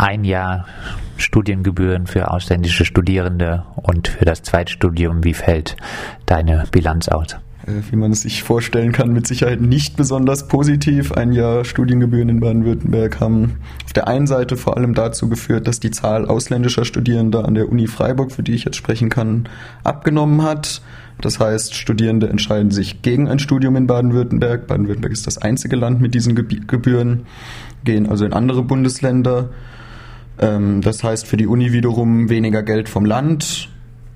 ein Jahr Studiengebühren für ausländische Studierende und für das Zweitstudium. Wie fällt deine Bilanz aus? Äh, wie man es sich vorstellen kann, mit Sicherheit nicht besonders positiv. Ein Jahr Studiengebühren in Baden-Württemberg haben auf der einen Seite vor allem dazu geführt, dass die Zahl ausländischer Studierender an der Uni Freiburg, für die ich jetzt sprechen kann, abgenommen hat. Das heißt, Studierende entscheiden sich gegen ein Studium in Baden-Württemberg. Baden-Württemberg ist das einzige Land mit diesen Gebühren, gehen also in andere Bundesländer. Ähm, das heißt für die Uni wiederum weniger Geld vom Land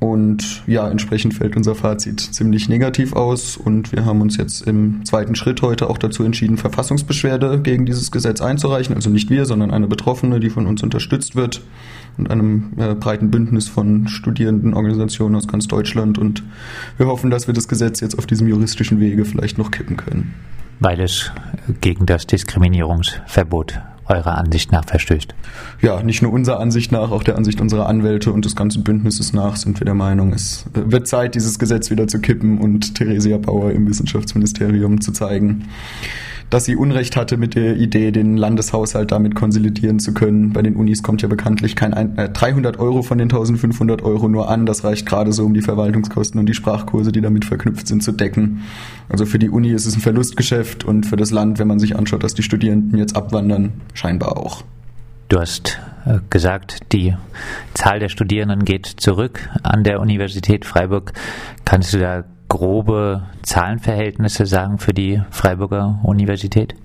und ja, entsprechend fällt unser Fazit ziemlich negativ aus und wir haben uns jetzt im zweiten Schritt heute auch dazu entschieden, Verfassungsbeschwerde gegen dieses Gesetz einzureichen. Also nicht wir, sondern eine Betroffene, die von uns unterstützt wird und einem äh, breiten Bündnis von Studierendenorganisationen aus ganz Deutschland. Und wir hoffen, dass wir das Gesetz jetzt auf diesem juristischen Wege vielleicht noch kippen können. Weil es gegen das Diskriminierungsverbot eurer Ansicht nach verstößt. Ja, nicht nur unserer Ansicht nach, auch der Ansicht unserer Anwälte und des ganzen Bündnisses nach sind wir der Meinung, es wird Zeit, dieses Gesetz wieder zu kippen und Theresia Bauer im Wissenschaftsministerium zu zeigen, dass sie Unrecht hatte mit der Idee, den Landeshaushalt damit konsolidieren zu können. Bei den Unis kommt ja bekanntlich kein äh, 300 Euro von den 1500 Euro nur an. Das reicht gerade so, um die Verwaltungskosten und die Sprachkurse, die damit verknüpft sind, zu decken. Also für die Uni ist es ein Verlustgeschäft und für das Land, wenn man sich anschaut, dass die Studierenden jetzt abwandern, scheinbar auch. Du hast äh, gesagt, die Zahl der Studierenden geht zurück an der Universität Freiburg. Kannst du da grobe Zahlenverhältnisse sagen für die Freiburger Universität?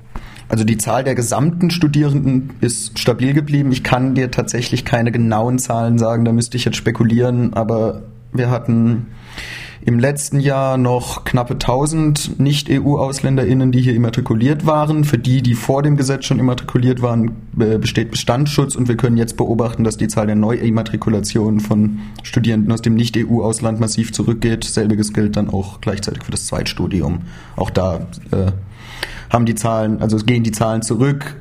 Also die Zahl der gesamten Studierenden ist stabil geblieben. Ich kann dir tatsächlich keine genauen Zahlen sagen, da müsste ich jetzt spekulieren, aber wir hatten im letzten Jahr noch knappe 1000 Nicht-EU-AusländerInnen, die hier immatrikuliert waren. Für die, die vor dem Gesetz schon immatrikuliert waren, besteht Bestandsschutz und wir können jetzt beobachten, dass die Zahl der Neuimmatrikulationen von Studierenden aus dem Nicht-EU-Ausland massiv zurückgeht. Selbiges gilt dann auch gleichzeitig für das Zweitstudium. Auch da äh, haben die Zahlen, also gehen die Zahlen zurück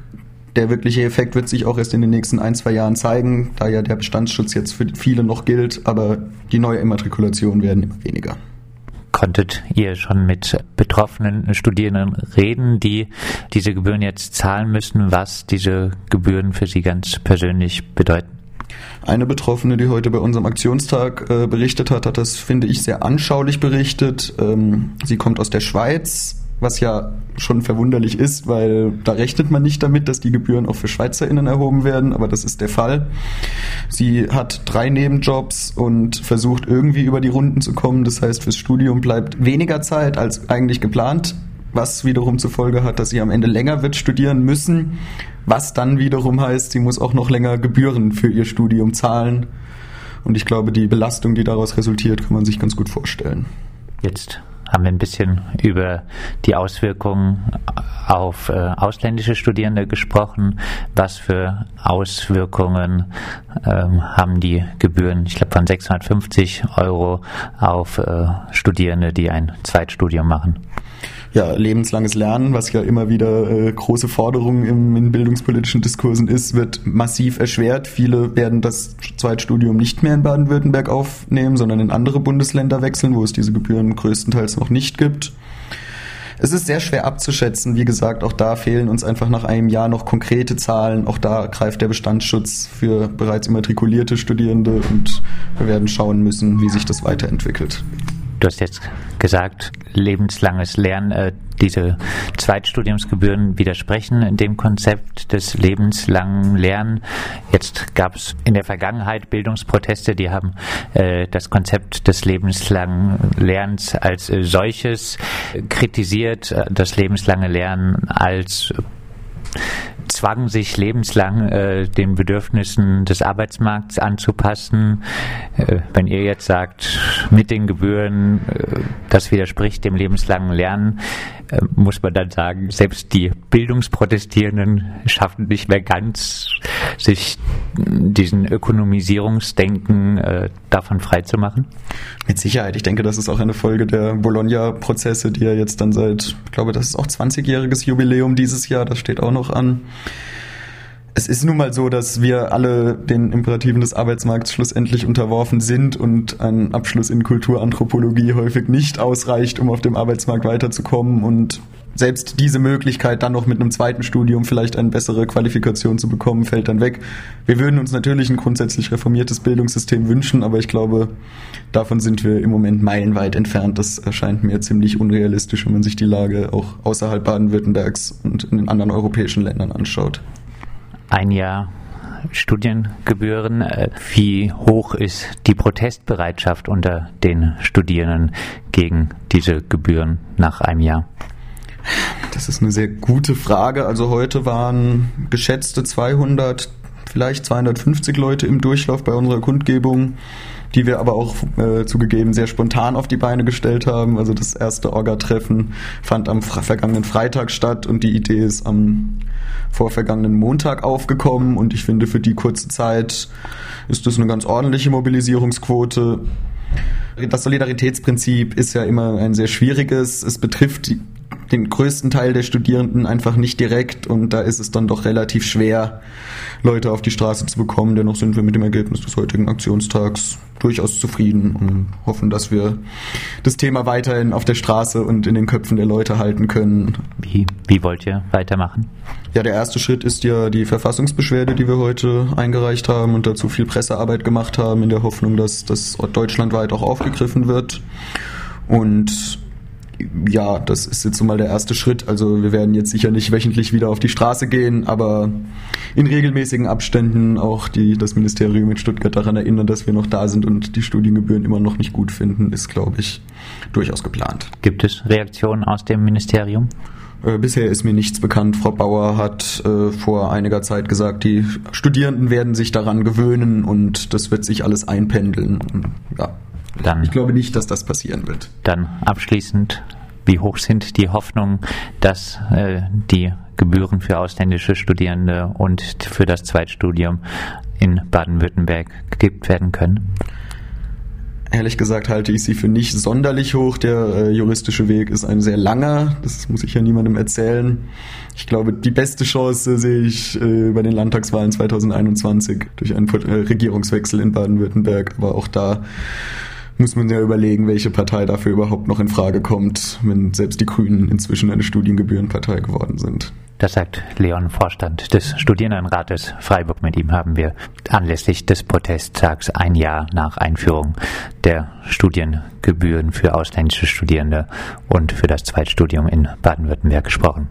der wirkliche Effekt wird sich auch erst in den nächsten ein, zwei Jahren zeigen, da ja der Bestandsschutz jetzt für viele noch gilt, aber die neue Immatrikulationen werden immer weniger. Konntet ihr schon mit betroffenen Studierenden reden, die diese Gebühren jetzt zahlen müssen, was diese Gebühren für sie ganz persönlich bedeuten? Eine Betroffene, die heute bei unserem Aktionstag äh, berichtet hat, hat das, finde ich, sehr anschaulich berichtet. Ähm, sie kommt aus der Schweiz, was ja schon verwunderlich ist, weil da rechnet man nicht damit, dass die Gebühren auch für SchweizerInnen erhoben werden, aber das ist der Fall. Sie hat drei Nebenjobs und versucht irgendwie über die Runden zu kommen. Das heißt, fürs Studium bleibt weniger Zeit als eigentlich geplant, was wiederum zur Folge hat, dass sie am Ende länger wird studieren müssen, was dann wiederum heißt, sie muss auch noch länger Gebühren für ihr Studium zahlen. Und ich glaube, die Belastung, die daraus resultiert, kann man sich ganz gut vorstellen. Jetzt haben wir ein bisschen über die Auswirkungen auf äh, ausländische Studierende gesprochen. Was für Auswirkungen ähm, haben die Gebühren, ich glaube von 650 Euro auf äh, Studierende, die ein Zweitstudium machen? Ja, lebenslanges Lernen, was ja immer wieder äh, große Forderung im, in bildungspolitischen Diskursen ist, wird massiv erschwert. Viele werden das Zweitstudium nicht mehr in Baden-Württemberg aufnehmen, sondern in andere Bundesländer wechseln, wo es diese Gebühren größtenteils noch nicht gibt. Es ist sehr schwer abzuschätzen. Wie gesagt, auch da fehlen uns einfach nach einem Jahr noch konkrete Zahlen. Auch da greift der Bestandsschutz für bereits immatrikulierte Studierende und wir werden schauen müssen, wie sich das weiterentwickelt. Du hast jetzt gesagt, lebenslanges Lernen, äh, diese Zweitstudiumsgebühren widersprechen dem Konzept des lebenslangen Lernen. Jetzt gab es in der Vergangenheit Bildungsproteste, die haben äh, das Konzept des lebenslangen Lernens als äh, solches kritisiert, äh, das lebenslange Lernen als Zwang, sich lebenslang äh, den Bedürfnissen des Arbeitsmarkts anzupassen. Äh, wenn ihr jetzt sagt, mit den Gebühren, äh, das widerspricht dem lebenslangen Lernen, äh, muss man dann sagen, selbst die Bildungsprotestierenden schaffen nicht mehr ganz, sich diesen Ökonomisierungsdenken äh, davon freizumachen? Mit Sicherheit. Ich denke, das ist auch eine Folge der Bologna-Prozesse, die ja jetzt dann seit, ich glaube, das ist auch 20-jähriges Jubiläum dieses Jahr, das steht auch noch an. Es ist nun mal so, dass wir alle den Imperativen des Arbeitsmarkts schlussendlich unterworfen sind und ein Abschluss in Kulturanthropologie häufig nicht ausreicht, um auf dem Arbeitsmarkt weiterzukommen. Und selbst diese Möglichkeit, dann noch mit einem zweiten Studium vielleicht eine bessere Qualifikation zu bekommen, fällt dann weg. Wir würden uns natürlich ein grundsätzlich reformiertes Bildungssystem wünschen, aber ich glaube, davon sind wir im Moment meilenweit entfernt. Das erscheint mir ziemlich unrealistisch, wenn man sich die Lage auch außerhalb Baden-Württembergs und in den anderen europäischen Ländern anschaut. Ein Jahr Studiengebühren. Wie hoch ist die Protestbereitschaft unter den Studierenden gegen diese Gebühren nach einem Jahr? Das ist eine sehr gute Frage. Also heute waren geschätzte 200, vielleicht 250 Leute im Durchlauf bei unserer Kundgebung, die wir aber auch äh, zugegeben sehr spontan auf die Beine gestellt haben. Also das erste Orga-Treffen fand am vergangenen Freitag statt und die Idee ist am vorvergangenen Montag aufgekommen und ich finde für die kurze Zeit ist das eine ganz ordentliche Mobilisierungsquote. Das Solidaritätsprinzip ist ja immer ein sehr schwieriges. Es betrifft den größten Teil der Studierenden einfach nicht direkt und da ist es dann doch relativ schwer, Leute auf die Straße zu bekommen. Dennoch sind wir mit dem Ergebnis des heutigen Aktionstags durchaus zufrieden und hoffen, dass wir das Thema weiterhin auf der Straße und in den Köpfen der Leute halten können. Wie, wie wollt ihr weitermachen? Ja, der erste Schritt ist ja die Verfassungsbeschwerde, die wir heute eingereicht haben und dazu viel Pressearbeit gemacht haben, in der Hoffnung, dass das deutschlandweit auch aufgegriffen wird. Und ja, das ist jetzt so mal der erste Schritt. Also wir werden jetzt sicher nicht wöchentlich wieder auf die Straße gehen, aber in regelmäßigen Abständen auch die, das Ministerium in Stuttgart daran erinnern, dass wir noch da sind und die Studiengebühren immer noch nicht gut finden, ist, glaube ich, durchaus geplant. Gibt es Reaktionen aus dem Ministerium? Äh, bisher ist mir nichts bekannt. Frau Bauer hat äh, vor einiger Zeit gesagt, die Studierenden werden sich daran gewöhnen und das wird sich alles einpendeln. Ja, dann, ich glaube nicht, dass das passieren wird. Dann abschließend, wie hoch sind die Hoffnungen, dass äh, die Gebühren für ausländische Studierende und für das Zweitstudium in Baden-Württemberg gekippt werden können? Ehrlich gesagt halte ich sie für nicht sonderlich hoch. Der äh, juristische Weg ist ein sehr langer. Das muss ich ja niemandem erzählen. Ich glaube, die beste Chance sehe ich äh, bei den Landtagswahlen 2021 durch einen äh, Regierungswechsel in Baden-Württemberg. Aber auch da muss man ja überlegen, welche Partei dafür überhaupt noch in Frage kommt, wenn selbst die Grünen inzwischen eine Studiengebührenpartei geworden sind. Das sagt Leon Vorstand des Studierendenrates Freiburg. Mit ihm haben wir anlässlich des Protesttags ein Jahr nach Einführung der Studiengebühren für ausländische Studierende und für das Zweitstudium in Baden-Württemberg gesprochen.